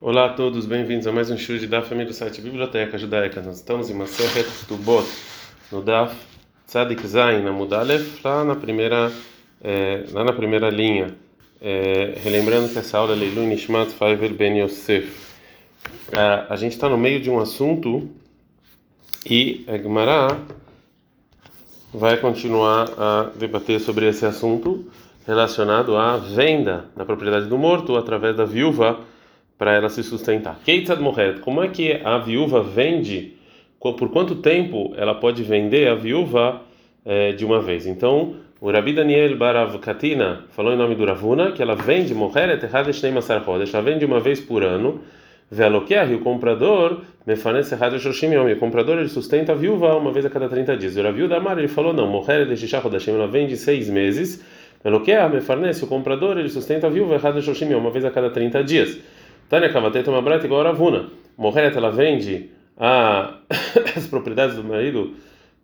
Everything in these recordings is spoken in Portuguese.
Olá a todos, bem-vindos a mais um show da família do site Biblioteca Judaica. Nós estamos em Maseret Tubot, no Daf Tzadik Zain, na lá na primeira, é, lá na primeira linha. É, relembrando que essa aula é Leilu Nishmat Faivel Ben Yosef. É, a gente está no meio de um assunto e a Gemara vai continuar a debater sobre esse assunto relacionado à venda da propriedade do morto através da viúva para ela se sustentar. Keitzad Mohed, como é que a viúva vende? Por quanto tempo ela pode vender a viúva é, de uma vez? Então, o Rabi Daniel Barav Katina falou em nome do Ravuna que ela vende Mohed Hadesh Masar Hodesh, ela vende uma vez por ano. Veloquer, o comprador, Mefanese Hadesh Shoshim Yom, o comprador ele sustenta a viúva uma vez a cada 30 dias. O Rabi Damar ele falou não, Mohed Shishah Hodashim, ela vende seis meses. Veloquer, Mefanese, o comprador ele sustenta a viúva Hadesh Shoshim Yom, uma vez a cada 30 dias. Tânia Kavateta uma brata igual a Ravuna. Morret, ela vende a, as propriedades do marido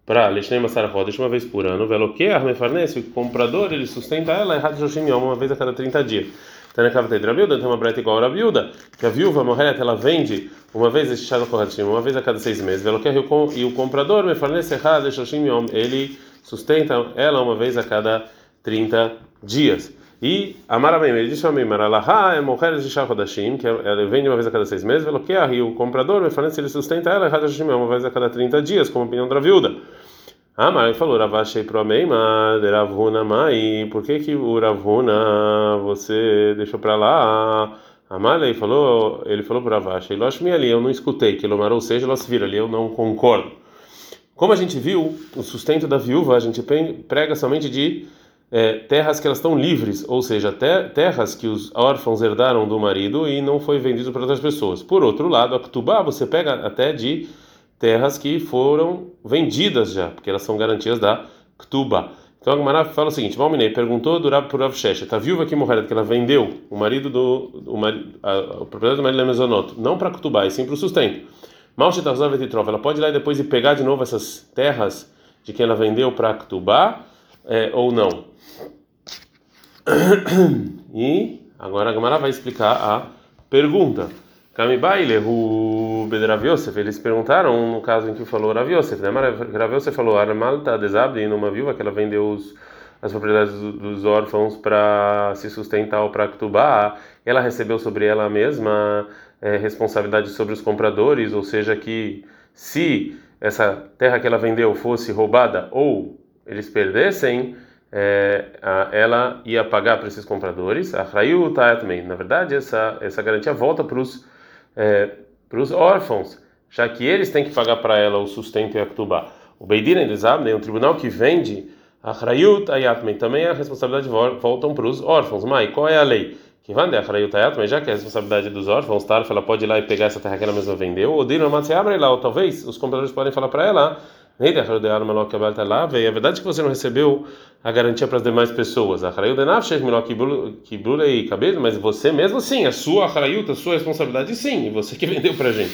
para Leshnem Masar Rodesh uma vez por ano. Veloque, Armefarnese, o comprador, ele sustenta ela errado Joshim Yom uma vez a cada 30 dias. Tânia Kavateta Rabiuda, tem uma brata igual a Rabiuda, que a viúva Morret, ela vende uma vez este chá corretivo, uma vez a cada seis meses. Veloque, e o comprador, Mefarnese errado Joshim Yom, ele sustenta ela uma vez a cada 30 dias. E Amarabem, ele disse a mim, Maralaha é morrer de Shachodashim, que ela vende uma vez a cada seis meses, veloquear, e o comprador, me falando se ele sustenta ela, Hadashim, uma vez a cada 30 dias, como opinião da viúva. Amar ele falou, Ravashei pro Ameima, Ravuna Mai, por que que o Ravuna você deixou para lá? Amalei falou, ele falou para Ravashei, Loshmi ali, eu não escutei, que Lomarou seja, vira ali, eu não concordo. Como a gente viu, o sustento da viúva, a gente prega somente de é, terras que elas estão livres, ou seja, ter, terras que os órfãos herdaram do marido e não foi vendido para outras pessoas. Por outro lado, a Ktubá você pega até de terras que foram vendidas já, porque elas são garantias da Ktubá. Então a Gemara fala o seguinte: Malminei perguntou do por Rav Shesha, tá viúva que morreu, que ela vendeu o marido do o marido, a, a propriedade do marido da Mesonoto, não para Ktubá, e sim para o sustento. Ela pode ir lá e depois ir pegar de novo essas terras de quem ela vendeu para Ktubá é, ou não. E agora a Gamara vai explicar a pergunta. Kamibaile, o Bedraviosef, eles perguntaram no caso em que falou Raviosef, né? Raviosef falou: Armalta desabde numa viúva que ela vendeu os, as propriedades dos órfãos para se sustentar ou para Ktubá, ela recebeu sobre ela mesma é, responsabilidade sobre os compradores, ou seja, que se essa terra que ela vendeu fosse roubada ou eles perdessem, é, ela ia pagar para esses compradores. A também. Na verdade, essa essa garantia volta para os é, para os órfãos, já que eles têm que pagar para ela o sustento e a ktubá. O Beidin Elizabeth, um tribunal que vende a Achrayut Ayatmen, também a responsabilidade voltam para os órfãos. Mas qual é a lei? Que vende a Achrayut Ayatmen, já que é a responsabilidade dos órfãos, tá? ela pode ir lá e pegar essa terra que ela mesma vendeu, ou Dino abre lá, ou talvez os compradores podem falar para ela é verdade que você não recebeu a garantia para as demais pessoas. Mas você mesmo sim, a sua acharayuta, a sua responsabilidade sim, e você que vendeu para a gente.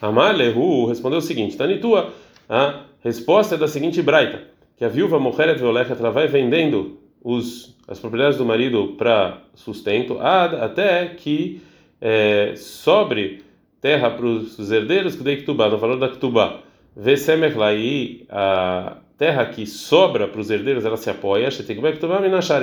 Amalehu respondeu o seguinte: Tanitua, a resposta é da seguinte braita: que a viúva Mocheret Veolechet ela vai vendendo os, as propriedades do marido para sustento até que é, sobre terra para os herdeiros que dei Ktubá, no valor da Ktubá. Vesemer lá a terra que sobra para os herdeiros, ela se apoia,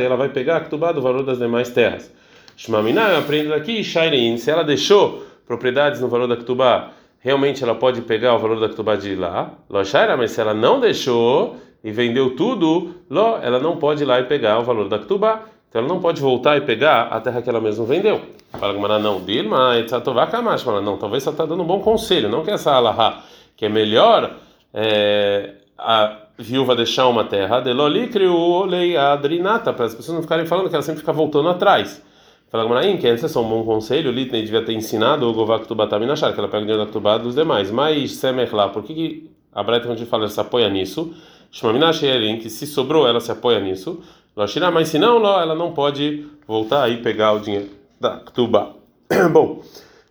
ela vai pegar a Ktubá do valor das demais terras. Shmamina aprende daqui, Shairin, se ela deixou propriedades no valor da Ktubá, realmente ela pode pegar o valor da Ktubá de lá, Loshaira, mas se ela não deixou e vendeu tudo, lo, ela não pode ir lá e pegar o valor da Ktubá. Então ela não pode voltar e pegar a terra que ela mesma vendeu. Fala que não, Dilma, Etzatová Kamash, não, talvez você está dando um bom conselho, não que essa alahá que é melhor é, a viúva deixar uma terra de adrinata para as pessoas não ficarem falando que ela sempre fica voltando atrás. Fala Gmaraim, que esse é um bom conselho, Litney devia ter ensinado o Govaktuba Taminachar, que ela pega o dinheiro da Ktubá dos demais. Mas Semer lá, por que, que a Breta, quando fala, se apoia nisso? Shmaminasherin, que se sobrou, ela se apoia nisso. Loshirá, mas se não, ela não pode voltar e pegar o dinheiro da Ktubá. bom.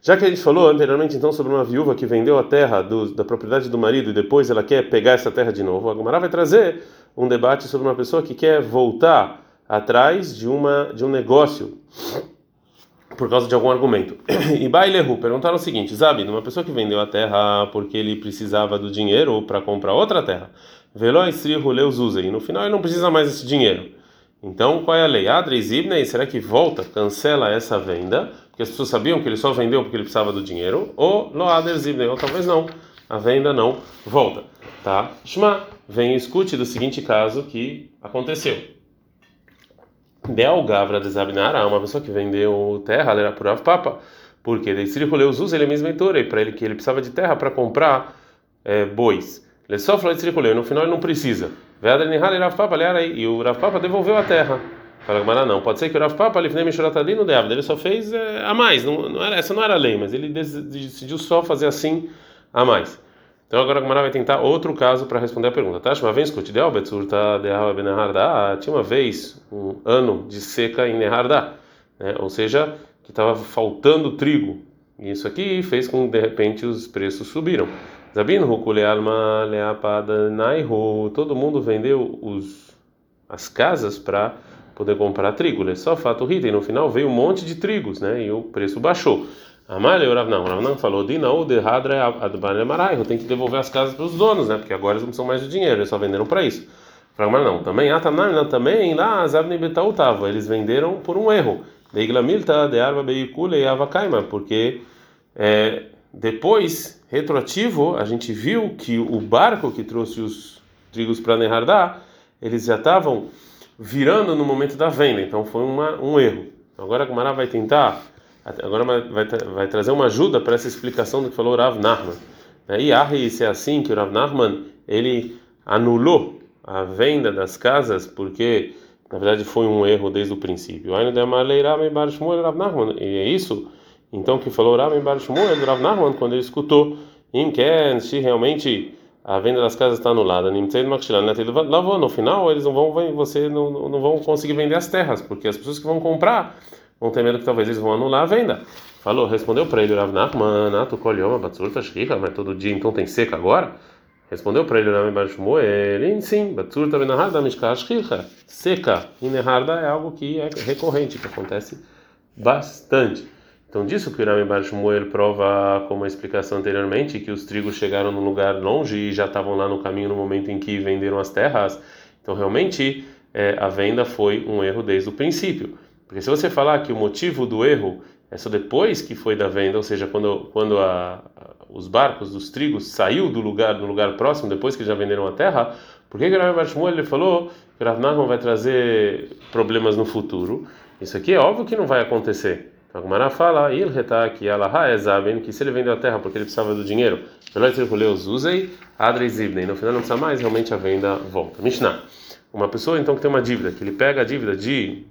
Já que a gente falou anteriormente então sobre uma viúva que vendeu a terra do, da propriedade do marido e depois ela quer pegar essa terra de novo, a Gomara vai trazer um debate sobre uma pessoa que quer voltar atrás de uma de um negócio por causa de algum argumento. E Bailehu perguntaram o seguinte: Zabi, uma pessoa que vendeu a terra porque ele precisava do dinheiro para comprar outra terra, Veló Esrihu Leuzuzei, e no final ele não precisa mais desse dinheiro. Então, qual é a lei? Adres Ibnei, será que volta, cancela essa venda? Porque as pessoas sabiam que ele só vendeu porque ele precisava do dinheiro? Ou Lo Adres Ibnei, ou talvez não, a venda não volta. Tá? Shma, vem e escute do seguinte caso que aconteceu. Del Gavra de Zabinara, uma pessoa que vendeu terra, ela era por Papa, porque ele circulou os ele mesmo leitor, e para ele que ele precisava de terra para comprar é, bois. Ele só falou de circulou, no final ele não precisa. E o Rav Papa devolveu a terra. Fala Gamara, não. Pode ser que o Rav Papa ele só fez é, a mais. Não, não era, essa não era a lei, mas ele decidiu só fazer assim a mais. Então agora a Gamara vai tentar outro caso para responder a pergunta. Tá? Uma vez Benahardá, tinha uma vez um ano de seca em Nehardá, né? ou seja, que estava faltando trigo. E isso aqui fez com que de repente os preços subiram. Zabino todo mundo vendeu os, as casas para poder comprar trigo. Só fato Rita, e no final veio um monte de trigos, né? E o preço baixou. Amalha, o Ravnão, o Ravnão falou, Dinaú de Hadra Adbanemarai, tem que devolver as casas para os donos, né? Porque agora eles não são mais de dinheiro, eles só venderam para isso. Fala, não, também, Atanamina, também, lá, Zabni Betautava, eles venderam por um erro. Deiglamilta de Arba Beikule e Avakaima, porque é, depois, retroativo, a gente viu que o barco que trouxe os trigos para Nehardá, eles já estavam virando no momento da venda, então foi uma, um erro. Agora a Gumara vai tentar Agora vai, vai, trazer uma ajuda para essa explicação do que falou o Rav Nachman. E Ahi, se é assim que o Rav Nachman ele anulou a venda das casas porque na verdade foi um erro desde o princípio. E é isso então que falou Rav Bar Shmuel Rav Nachman quando ele escutou Imken, se realmente a venda das casas está anulada, no final eles não vão você não, não vão conseguir vender as terras porque as pessoas que vão comprar vão ter medo que talvez eles vão anular a venda. Falou, respondeu para ele Rav Nachman, Shkika, mas todo dia então tem seca agora? Respondeu para ele Rav Shmuel, sim, Batsurta Benahada Mishka Shkika. Seca em Neharda é algo que é recorrente, que acontece bastante. Então, disso que o Rami Bar prova, como a explicação anteriormente, que os trigos chegaram num lugar longe e já estavam lá no caminho no momento em que venderam as terras. Então, realmente, é, a venda foi um erro desde o princípio. Porque se você falar que o motivo do erro é só depois que foi da venda, ou seja, quando, quando a, a, os barcos dos trigos saiu do lugar do lugar próximo, depois que já venderam a terra, por que o Rav Bashmuel ele falou que Rav vai trazer problemas no futuro? Isso aqui é óbvio que não vai acontecer. A Gumara fala, que é que se ele vendeu a terra porque ele precisava do dinheiro, usei, no final não precisa mais, realmente a venda volta. Mishnah. Uma pessoa então que tem uma dívida, que ele pega a dívida de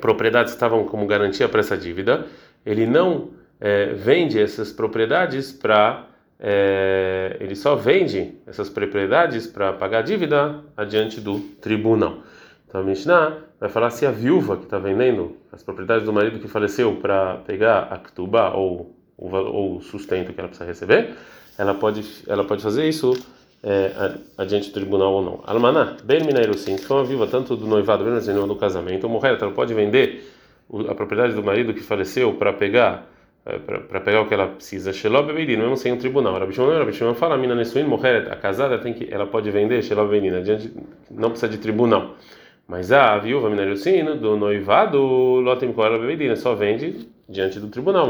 propriedades que estavam como garantia para essa dívida, ele não é, vende essas propriedades para é, ele só vende essas propriedades para pagar a dívida adiante do tribunal. Então a Mishnah vai falar se a viúva que está vendendo as propriedades do marido que faleceu para pegar a ketubá ou o sustento que ela precisa receber, ela pode ela pode fazer isso é, adiante do tribunal ou não. Almaná, bem mineiro sim, foi uma viva tanto do noivado, mesmo do casamento, morrer, ela pode vender a propriedade do marido que faleceu para pegar é, para pegar o que ela precisa. Shelob Beidin, mesmo sem um tribunal. Rabi Shimon, fala, a mina Nesuin a casada tem que, ela pode vender Shelob Beidin, adiante, não precisa de tribunal. Mas a viúva Minarucina do noivado, Lotem Kora Beidin, só vende diante do tribunal.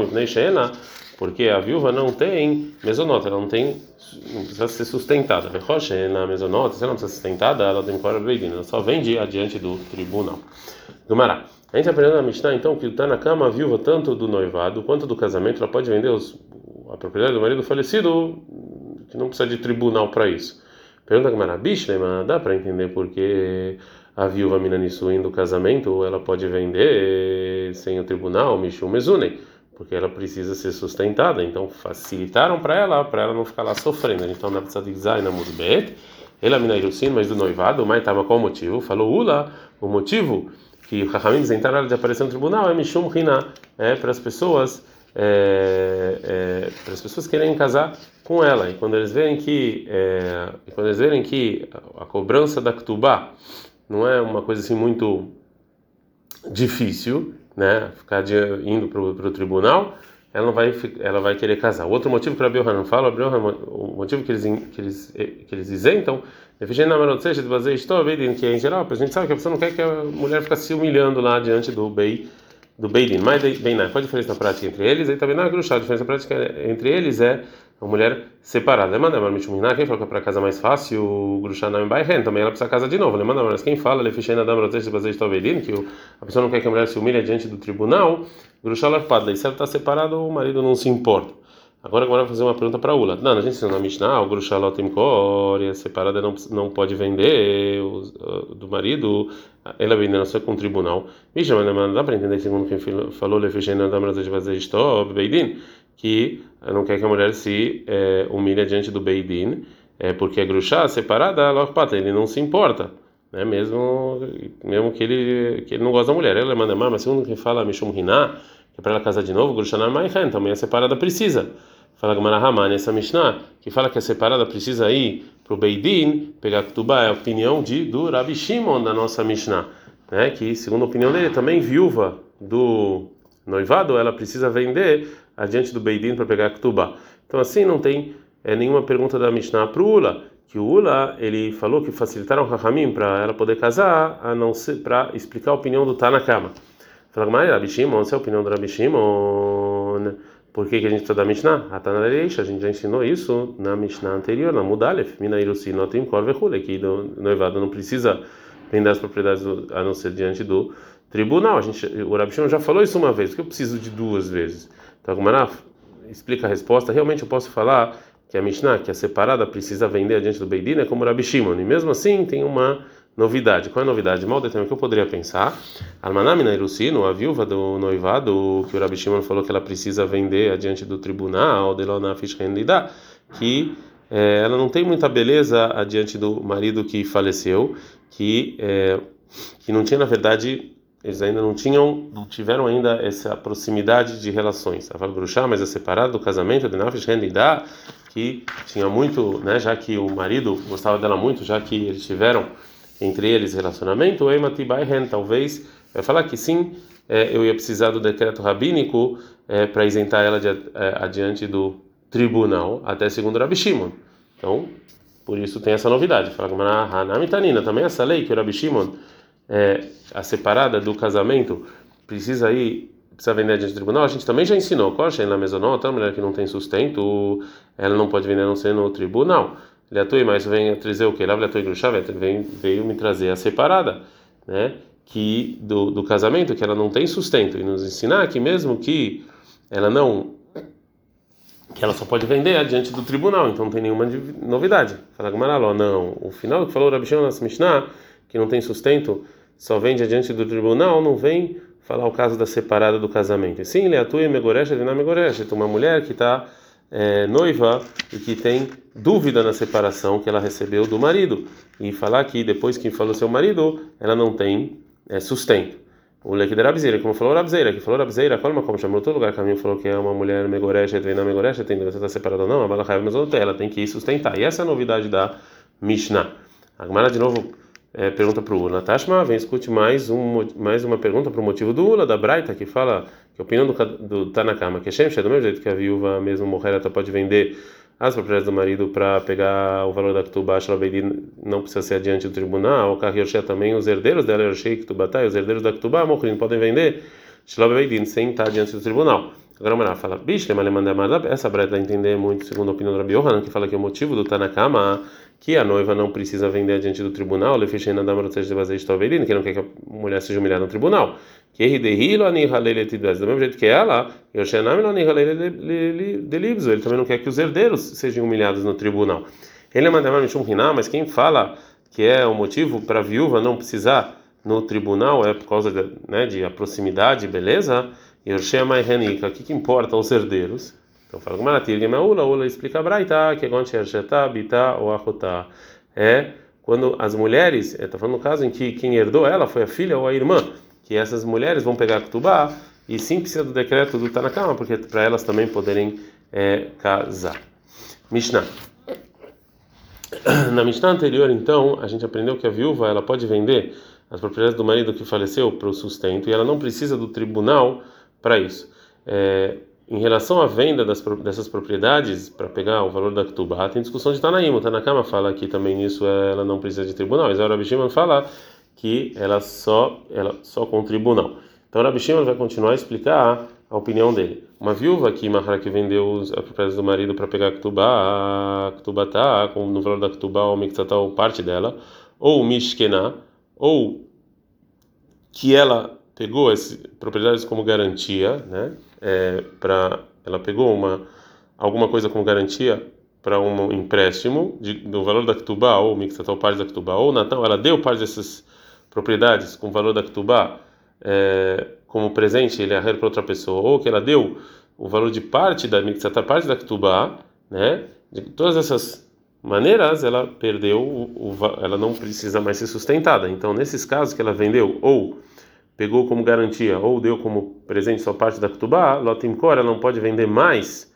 Porque a viúva não tem mesonota, ela não tem não precisa ser sustentada. Roche na mesonota, se ela não precisa ser sustentada, ela tem fora beidina, ela só vende adiante do tribunal. Gumará. A gente aprendeu na Mishnah então que está na cama a viúva tanto do noivado quanto do casamento, ela pode vender os, a propriedade do marido falecido, que não precisa de tribunal para isso. Pergunta Gumará, Bishlema, dá para entender porque a viúva Minanissuin do casamento ela pode vender sem o tribunal, Mishum Mezunei porque ela precisa ser sustentada, então facilitaram para ela, para ela não ficar lá sofrendo. Então na Tzadikzai na Mudbet, ela sim, mas do noivado, mas estava qual o motivo? Falou Ula, o motivo que Rahamim isentaram de aparecer no tribunal é Mishum Hina, é para as pessoas é, é, para as pessoas querem casar com ela e quando eles verem que é, quando eles verem que a cobrança da Ktubá não é uma coisa assim muito difícil né, ficar de, indo para o tribunal, ela não vai, ela vai querer casar. Outro motivo que o não fala, o motivo que eles que eles que eles isentam, que em geral, a gente sabe que a pessoa não quer que a mulher fique se humilhando lá diante do bem do Beidin. Mas bem, qual a diferença na prática entre eles? Aí também na gruxá, a diferença prática entre eles é uma mulher separada. Lemanda, mas Mishumina, quem falou que é para casa mais fácil, o não é também ela precisa casar de novo. Lemanda, mas quem fala, Lefishena Dam Rotesh Bazei Beidin, que a pessoa não quer que a mulher se humilhe diante do tribunal, Larpada, e se ela está separada, o marido não se importa. Agora, agora vou fazer uma pergunta para Ula. Não, a gente na Mishnah, o Grushalot Imkor, a separada não, não pode vender uh, do marido, ela vende não só com o tribunal. Mishnah, mas não dá para entender, segundo quem falou, Lefishena Dam de Bazei Beidin, que não quer que a mulher se é, humilhe diante do Beidin, é, porque a Grushá separada, ele não se importa. Né? Mesmo, mesmo que ele que ele não gosta da mulher, ela manda mais, mas segundo quem fala Mishum Hiná, que é para ela casar de novo, Grushanar Maichen, também a separada precisa. Fala Gamara Haman, essa Mishnah, que fala que a separada precisa ir para o Beidin, pegar Ketubá, é a opinião de, do Rabi Shimon da nossa Mishnah, né? que segundo a opinião dele, também viúva do noivado, ela precisa vender adiante do Beidin para pegar Ketubá. Então assim não tem é, nenhuma pergunta da Mishnah para o Ula, que o Ula ele falou que facilitaram o Rahamim para ela poder casar, a não ser para explicar a opinião do Tanakama. Fala, mas Rabi Shimon, essa é a opinião do Rabi Shimon. Por que, que a gente precisa da Mishnah? Atanareish, a gente já ensinou isso na Mishnah anterior, na Mudalef, Minairusi, Notim Korvehule, que o noivado não precisa vender as propriedades a não ser diante do tribunal. A gente, o Rabi Shimon já falou isso uma vez, porque eu preciso de duas vezes. Então, Gumará explica a resposta. Realmente eu posso falar que a Mishnah, que é separada, precisa vender diante do Beidin, é como o Rabi Shimon. E mesmo assim tem uma Novidade. Qual é a novidade? Mal determinado que eu poderia pensar. Almanamina Irusino, a viúva do noivado, que o Rabi Shimon falou que ela precisa vender adiante do tribunal, de Lona Fishkendida, que é, ela não tem muita beleza adiante do marido que faleceu, que, é, que não tinha, na verdade, eles ainda não tinham, não tiveram ainda essa proximidade de relações. A Valgrushá, mas é separada do casamento de Nafish Rendida, que tinha muito, né, já que o marido gostava dela muito, já que eles tiveram entre eles relacionamento, Ematibai talvez vai falar que sim, é, eu ia precisar do decreto rabínico é, para isentar ela de, é, adiante do tribunal, até segundo Rabi Shimon. Então, por isso tem essa novidade. Fala Hanamitanina, também essa lei que o Rabi Shimon, é, a separada do casamento, precisa ir precisa vender diante do tribunal, a gente também já ensinou. Coxa na mesonota, a mulher que não tem sustento, ela não pode vender a não ser no tribunal. Leatui, mas vem trazer o que? Lá Grushavet vem veio me trazer a separada, né? Que do, do casamento que ela não tem sustento e nos ensinar que mesmo que ela não que ela só pode vender adiante do tribunal, então não tem nenhuma novidade. Fala Gamaraló, não. O final que falou Rabi Shimon Mishnah, que não tem sustento, só vende adiante do tribunal, não vem falar o caso da separada do casamento. Sim, Leatui Megoresh, Vina Megoresh, uma mulher que está é, noiva e que tem dúvida na separação que ela recebeu do marido e falar que depois que falou seu marido ela não tem é, sustento. O leque da Rabzeira, como falou Rabzeira, que falou Rabzeira, qual como chamou todo lugar caminho falou que é uma mulher megorecha, treina megorecha, tem você está separada ou não, a mas ela tem que sustentar. E essa é a novidade da Mishnah. Agora de novo é, pergunta para o Ula. Tashma, vem escute mais, um, mais uma pergunta para o motivo do Ula, da Braita, que fala que a opinião do, do Tanakama, que é Shem, do mesmo jeito que a viúva mesmo morrer, ela pode vender as propriedades do marido para pegar o valor da Ketubá, não precisa ser adiante do tribunal, o Kahirshé também, os herdeiros dela, Yoshei, Ketubatá, os herdeiros da Ketubá, Mochrin, podem vender sem estar diante do tribunal. Agora Mará fala, bicho, essa breta entender muito segundo a opinião do Rabi que fala que o motivo do Tanakama que a noiva não precisa vender diante do tribunal, que não quer que a mulher seja humilhada no tribunal. Do mesmo jeito que ela, ele também não quer que os herdeiros sejam humilhados no tribunal. Ele é mas quem fala que é o motivo para a viúva não precisar no tribunal é por causa de, né, de a proximidade, beleza? E o que que importa os herdeiros? Então fala com Maratir, Gemaula, Ula explica a Braita, que é Goncherchetá, Bitá ou Achotá. É quando as mulheres, está falando no caso em que quem herdou ela foi a filha ou a irmã, que essas mulheres vão pegar a Ketubá e sim precisa do decreto do Tanakama, porque para elas também poderem é, casar. Mishnah. Na Mishnah anterior, então, a gente aprendeu que a viúva ela pode vender as propriedades do marido que faleceu para o sustento e ela não precisa do tribunal para isso. É, em relação à venda das, dessas propriedades para pegar o valor da Ktubá, tem discussão de Tanaim. O Tanakama fala aqui também nisso, ela não precisa de tribunal. Mas o Rabi Shimon fala que ela só, ela só com tribunal. Então o Rabi Shimon vai continuar a explicar a opinião dele. Uma viúva que Mahara que vendeu as propriedades do marido para pegar a Ktubá, a Ktubá tá no valor da Ktubá ou Miktsatá ou parte dela, ou Mishkená, ou que ela pegou essas propriedades como garantia, né? É, para ela pegou uma alguma coisa como garantia para um empréstimo de, do valor da Ktubá ou mixatal parte da Ktubá ou Natal, ela deu parte dessas propriedades com o valor da Ktubá é, como presente, ele é para outra pessoa, ou que ela deu o valor de parte da mixatal parte da Ktubá, né? De todas essas maneiras, ela perdeu, o, o, ela não precisa mais ser sustentada. Então, nesses casos que ela vendeu ou pegou como garantia ou deu como presente só parte da Ktubá, Lotimkor, ela não pode vender mais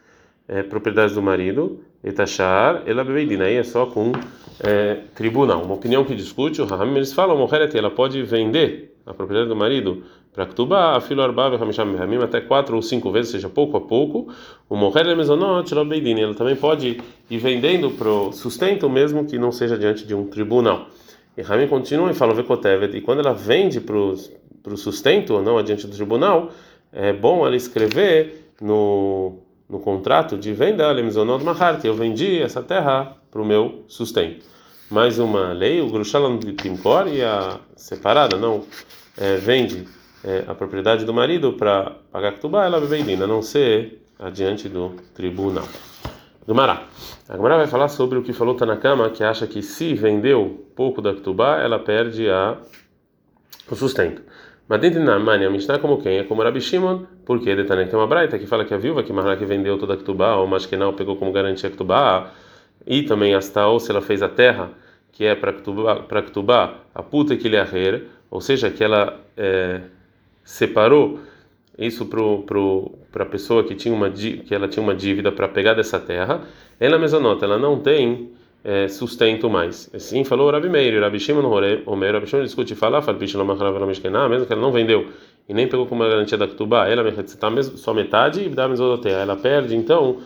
é, propriedades do marido, etachar, ela bebeidina, aí é só com é, tribunal. Uma opinião que discute, o Raham, eles falam, Moheret, ela pode vender a propriedade do marido para Ktubá, a filo arbav hamisham até quatro ou cinco vezes, ou seja, pouco a pouco. O Moheret mezonot, ela ela também pode ir vendendo para o sustento mesmo que não seja diante de um tribunal. E Ramim continua e fala, e quando ela vende para os para o sustento ou não adiante do tribunal, é bom ela escrever no, no contrato de venda, Lemizonot Mahar, que eu vendi essa terra para o meu sustento. Mais uma lei, o Grushalam de Timkor e a separada não é, vende é, a propriedade do marido para pagar Ktubá, ela bebendina, a não ser adiante do tribunal. Gumará. A Gumará vai falar sobre o que falou Tanakama, que acha que se vendeu pouco da Ktubá, ela perde a, o sustento. Mas dentro da Mania, Mishnah como quem? É como Rabi Shimon, porque Detanek tem uma braita que fala que a viúva que Maharak vendeu toda a Ktubá, ou Mashkenal pegou como garantia a Ktubá, e também Astaol, se ela fez a terra, que é para Ktubá, a puta que lhe arrer, ou seja, que ela é, separou isso para a pessoa que tinha uma que ela tinha uma dívida para pegar dessa terra, ela mesma nota, ela não tem é, sustento mais. Assim falou o Rabi Meir, o Rabi Shimon Omer, Rabi Shimon discute fala, fala bicho mesmo que ela não vendeu e nem pegou como garantia da Ktubá, ela está mesmo só metade e dá mesodoteia, ela perde então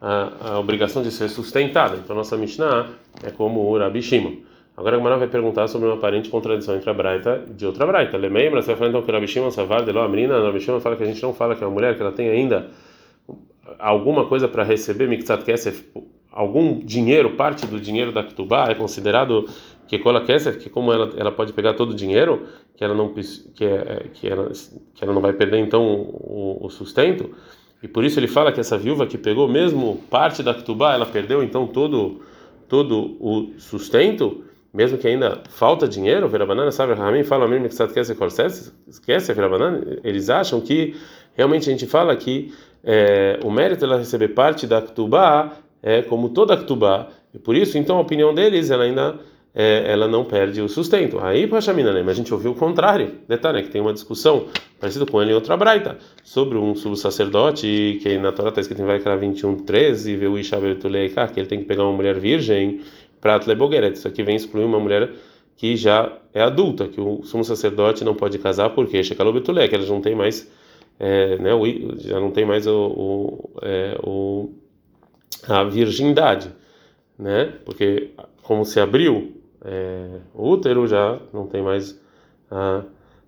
a, a, obrigação de ser sustentada. Então nossa Mishnah é como o Rabi Shimon. Agora a Gemara vai perguntar sobre uma aparente contradição entre a Braita e outra Braita. Lembra? Você vai falar então que o Rabi Shimon Savar de Loamrina, o Rabi Shimon fala que a gente não fala que é uma mulher que ela tem ainda alguma coisa para receber Miktsat Kesef algum dinheiro, parte do dinheiro da Ketubá é considerado que cola Kesef, que como ela, ela pode pegar todo o dinheiro, que ela não que, é, que, ela, que ela não vai perder então o, o, sustento, e por isso ele fala que essa viúva que pegou mesmo parte da Ketubá, ela perdeu então todo todo o sustento, mesmo que ainda falta dinheiro, Verabanana, sabe, Ramin fala mesmo que sabe esquece, Verabanana, eles acham que realmente a gente fala que é, o mérito dela receber parte da Ketubá é como toda Ktubá. E por isso, então, a opinião deles, ela ainda é, ela não perde o sustento. Aí, Pachamina, né? Mas a gente ouviu o contrário. Detalhe, que tem uma discussão parecida com ele em outra braita, sobre um subsacerdote, que na Torá está escrito em Vaikra 21, 13, vê o Ishabetuleika, que ele tem que pegar uma mulher virgem para Atlebogeret. Isso aqui vem excluir uma mulher que já é adulta, que o sumo sacerdote não pode casar porque Shekalobetulé, que elas não tem mais, é, né, já não tem mais o, o, é, o a virgindade, né? Porque como se abriu é, o útero já não tem mais a,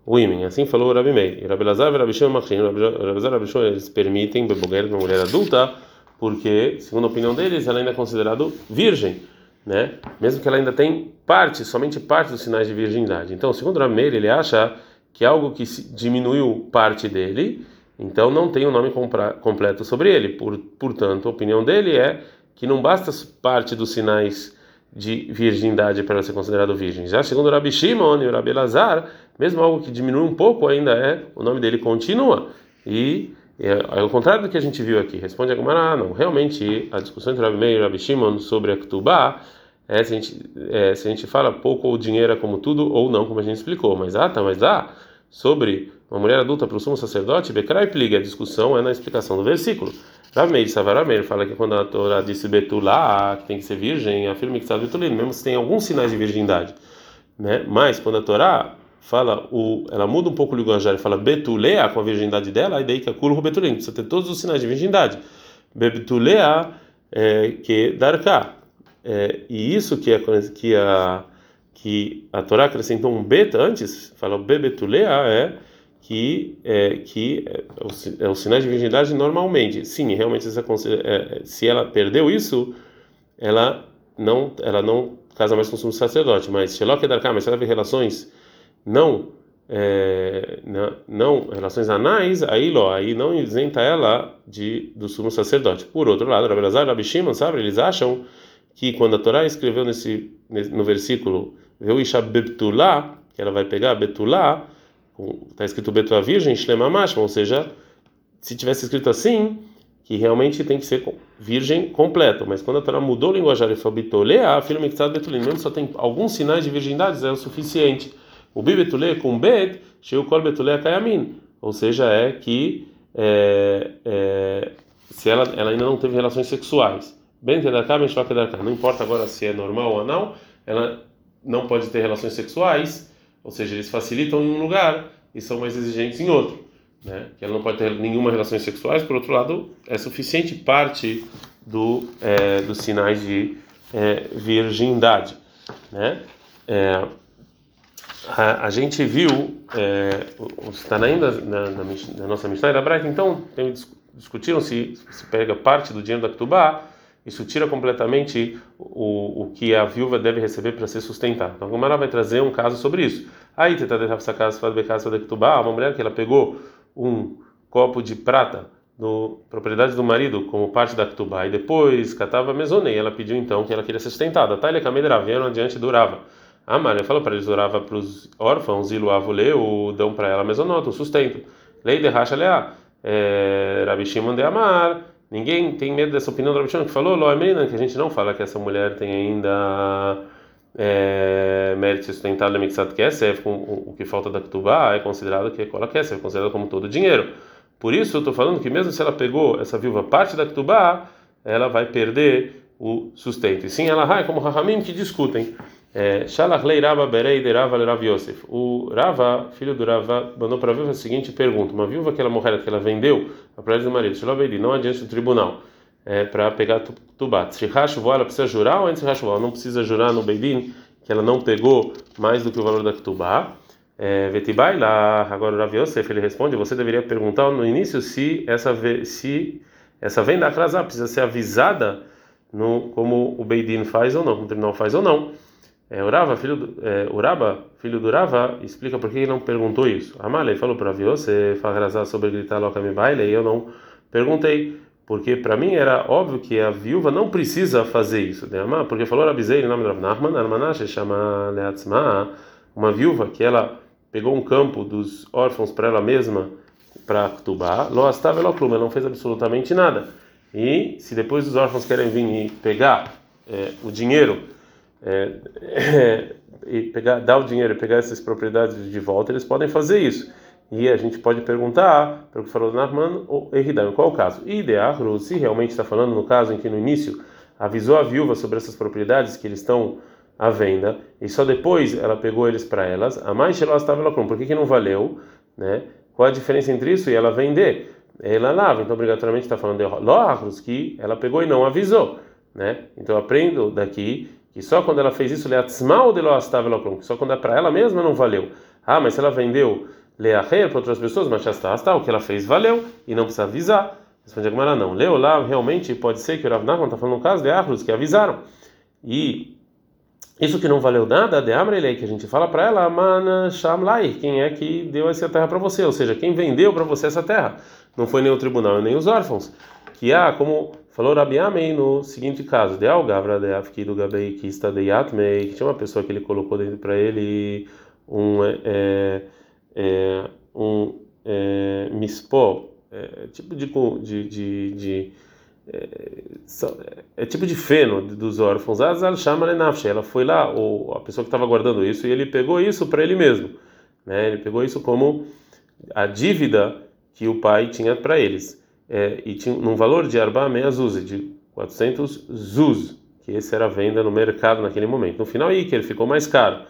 o. Assim falou Rabi Meir. Rabi Lazar e Rabi Shimon Machin. Rabi Lazar e Rabi Shimon eles permitem beboguer uma mulher adulta porque, segundo a opinião deles, ela ainda é considerada virgem, né? Mesmo que ela ainda tem parte, somente parte dos sinais de virgindade. Então, segundo Rabi Meir, ele acha que algo que diminuiu parte dele então não tem o um nome completo sobre ele. Por, portanto, a opinião dele é que não basta parte dos sinais de virgindade para ser considerado virgem. Já segundo o Rabi Shimon e o Rabi Lazar, mesmo algo que diminui um pouco ainda é, o nome dele continua. E é, é o contrário do que a gente viu aqui. Responde a Gemara, ah, não. Realmente, a discussão entre Rabi Meir e Rabi Shimon sobre a Ktubá é se a, gente, é se a gente fala pouco ou dinheiro é como tudo ou não, como a gente explicou. Mas ah, tá, mas ah, sobre uma mulher adulta para o sumo sacerdote, Bekrai Pliga, a discussão é na explicação do versículo. Rameir, Savarameir, fala que quando a Torá disse Betulá, que tem que ser virgem, afirma que está Betulino, mesmo se tem alguns sinais de virgindade. Né? Mas quando a Torá fala o, ela muda um pouco o linguajar e fala betulea com a virgindade dela, aí daí que a curva betulem precisa ter todos os sinais de virgindade. Betulea é, que darká. É, e isso que a que a que a Torá acrescentou um bet antes, fala bebetulea é que é, que é, é o sinal de virgindade normalmente. Sim, realmente essa, é, se ela perdeu isso, ela não ela não casa mais com o sumo sacerdote, mas Shelok Darká, mas se ela vê relações não, é, não, relações anais, aí lo, aí não isenta ela de do sumo sacerdote. Por outro lado, Rabi Lazar, Rabi Shimon, sabe, eles acham que quando a Torá escreveu nesse, no versículo Veu Isha Betulá, que ela vai pegar Betulá, está escrito Betulá Virgem, Shlema Mashma, ou seja, se tivesse escrito assim, que realmente tem que ser virgem completo. Mas quando a Torá mudou o linguajar e falou Bitolea, filho Mixad Betulin, mesmo só tem alguns sinais de virgindade, é o suficiente. O Bibetule com Bet, Sheu Kol Betule Kayamin, ou seja, é que é, é, se ela, ela ainda não teve relações sexuais. Não importa agora se é normal ou não, ela não pode ter relações sexuais, ou seja, eles facilitam em um lugar e são mais exigentes em outro. Né? Que ela não pode ter nenhuma relações sexuais, por outro lado, é suficiente parte do, é, dos sinais de é, virgindade. Né? É, a, a, gente viu é, está ainda na, na, na, nossa Mishnah da Braita, então discutiram se se pega parte do dinheiro da Ketubá isso tira completamente o, o que a viúva deve receber para ser sustentada. Então, Gomara vai trazer um caso sobre isso. Aí, uma mulher que ela pegou um copo de prata no propriedade do marido como parte da Ktubá e depois catava mesonei, ela pediu então que ela queria ser sustentada. Tá, ele vieram adiante durava. A Maria falou para eles durava para os órfãos e o dão para ela mesonota, o sustento. Lei de racha leá. É, Rabi Shimon de Amar Ninguém tem medo dessa opinião do Rabi que falou, Loemrina, que a gente não fala que essa mulher tem ainda é, mérito sustentável da Mixat Kesef, com o que falta da Ktubá, é considerado que é Kola Kesef, é considerado como todo dinheiro. Por isso eu estou falando que mesmo se ela pegou essa viúva parte da Ktubá, ela vai perder o sustento. E sim, ela é como Rahamim que discutem. É, Shalach lei Rava Berei de Rava Rav Yosef. O Rava, filho do Rava, mandou para a viúva a seguinte pergunta: Uma viúva que ela morreu, que ela vendeu a propriedade do marido, Shaloveidi, não adiante do tribunal, é, para pegar tubat. Se ela precisa jurar ou antes ela não precisa jurar no Beidin que ela não pegou mais do que o valor da tubá. É, Vetibai lá, agora o Rav Yosef ele responde: Você deveria perguntar no início se essa se essa venda atrasar precisa ser avisada no como o Beidin faz ou não, como o tribunal faz ou não. É, Urava, filho do, é, Uraba, filho do Urava, explica por que ele não perguntou isso. Amalei falou para Rav você fala sobre gritar loca me baile, e eu não perguntei, porque para mim era óbvio que a viúva não precisa fazer isso. Né? Porque falou Rabizei, nome de Nachman, Armanash, chama Leatzma, uma viúva que ela pegou um campo dos órfãos para ela mesma, para Ktubá, lo astava ela não fez absolutamente nada. E se depois os órfãos querem vir e pegar é, o dinheiro é, é, e pegar, dar o dinheiro e pegar essas propriedades de volta, eles podem fazer isso. E a gente pode perguntar, para o que falou Narman ou Eridam, qual é o caso? Idearro, se realmente está falando no caso em que no início avisou a viúva sobre essas propriedades que eles estão à venda e só depois ela pegou eles para elas, a mais ela estava lá por que que não valeu, né? Qual a diferença entre isso e ela vender? Ela lava, então obrigatoriamente está falando de Loarros que ela pegou e não avisou, né? Então aprendo daqui que só quando ela fez isso, leatzmal de que só quando é para ela mesma não valeu. Ah, mas se ela vendeu leacher para outras pessoas, mas o que ela fez valeu e não precisa avisar. Responde a Gemara, não. Leu lá, realmente pode ser que o Rav Nachman está falando no caso de Arros, que avisaram. E isso que não valeu nada, de Amrelei, que a gente fala para ela, Mana Shamlai, quem é que deu essa terra para você? Ou seja, quem vendeu para você essa terra? Não foi nem o tribunal, nem os órfãos. Que há, como Falou Rabi Amei no seguinte caso: De Algavra de Afkido Gabei está de Yatmei, que tinha uma pessoa que ele colocou dentro para ele um é, é, um é, mispó, é, tipo de de, de, de é, é, tipo de feno dos órfãos. Azal chama Ela foi lá, ou a pessoa que estava guardando isso, e ele pegou isso para ele mesmo, né? Ele pegou isso como a dívida que o pai tinha para eles é, e tinha num valor de arba meia zuz, de 400 zuz, que esse era a venda no mercado naquele momento. No final que ele ficou mais caro,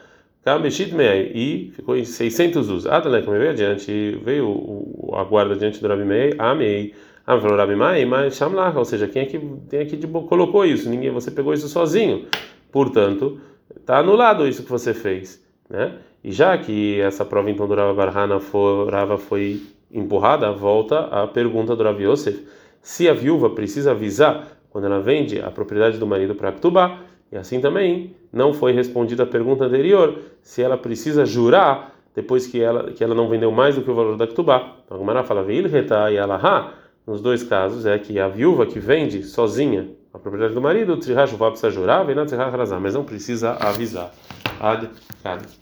e ficou em 600 usos. Adalek, me veio adiante, veio o, a guarda diante do Rabi Mei, Amei, ah, falou Rabi Mai, mas Shamlach, ou seja, quem é que, quem é que colocou isso? Ninguém, você pegou isso sozinho. Portanto, está anulado isso que você fez, né? E já que essa prova então do Rav Barhana foi, Rava foi empurrada, volta a pergunta do Rav Yosef, se a viúva precisa avisar quando ela vende a propriedade do marido para Ktubá, e assim também não foi respondida a pergunta anterior, se ela precisa jurar depois que ela, que ela não vendeu mais do que o valor da Ktubá. Então a Gemara fala, Veil reta e alaha, nos dois casos é que a viúva que vende sozinha a propriedade do marido, o Trihashuvá precisa jurar, vem na Trihashrazá, mas não precisa avisar. Ad, ad.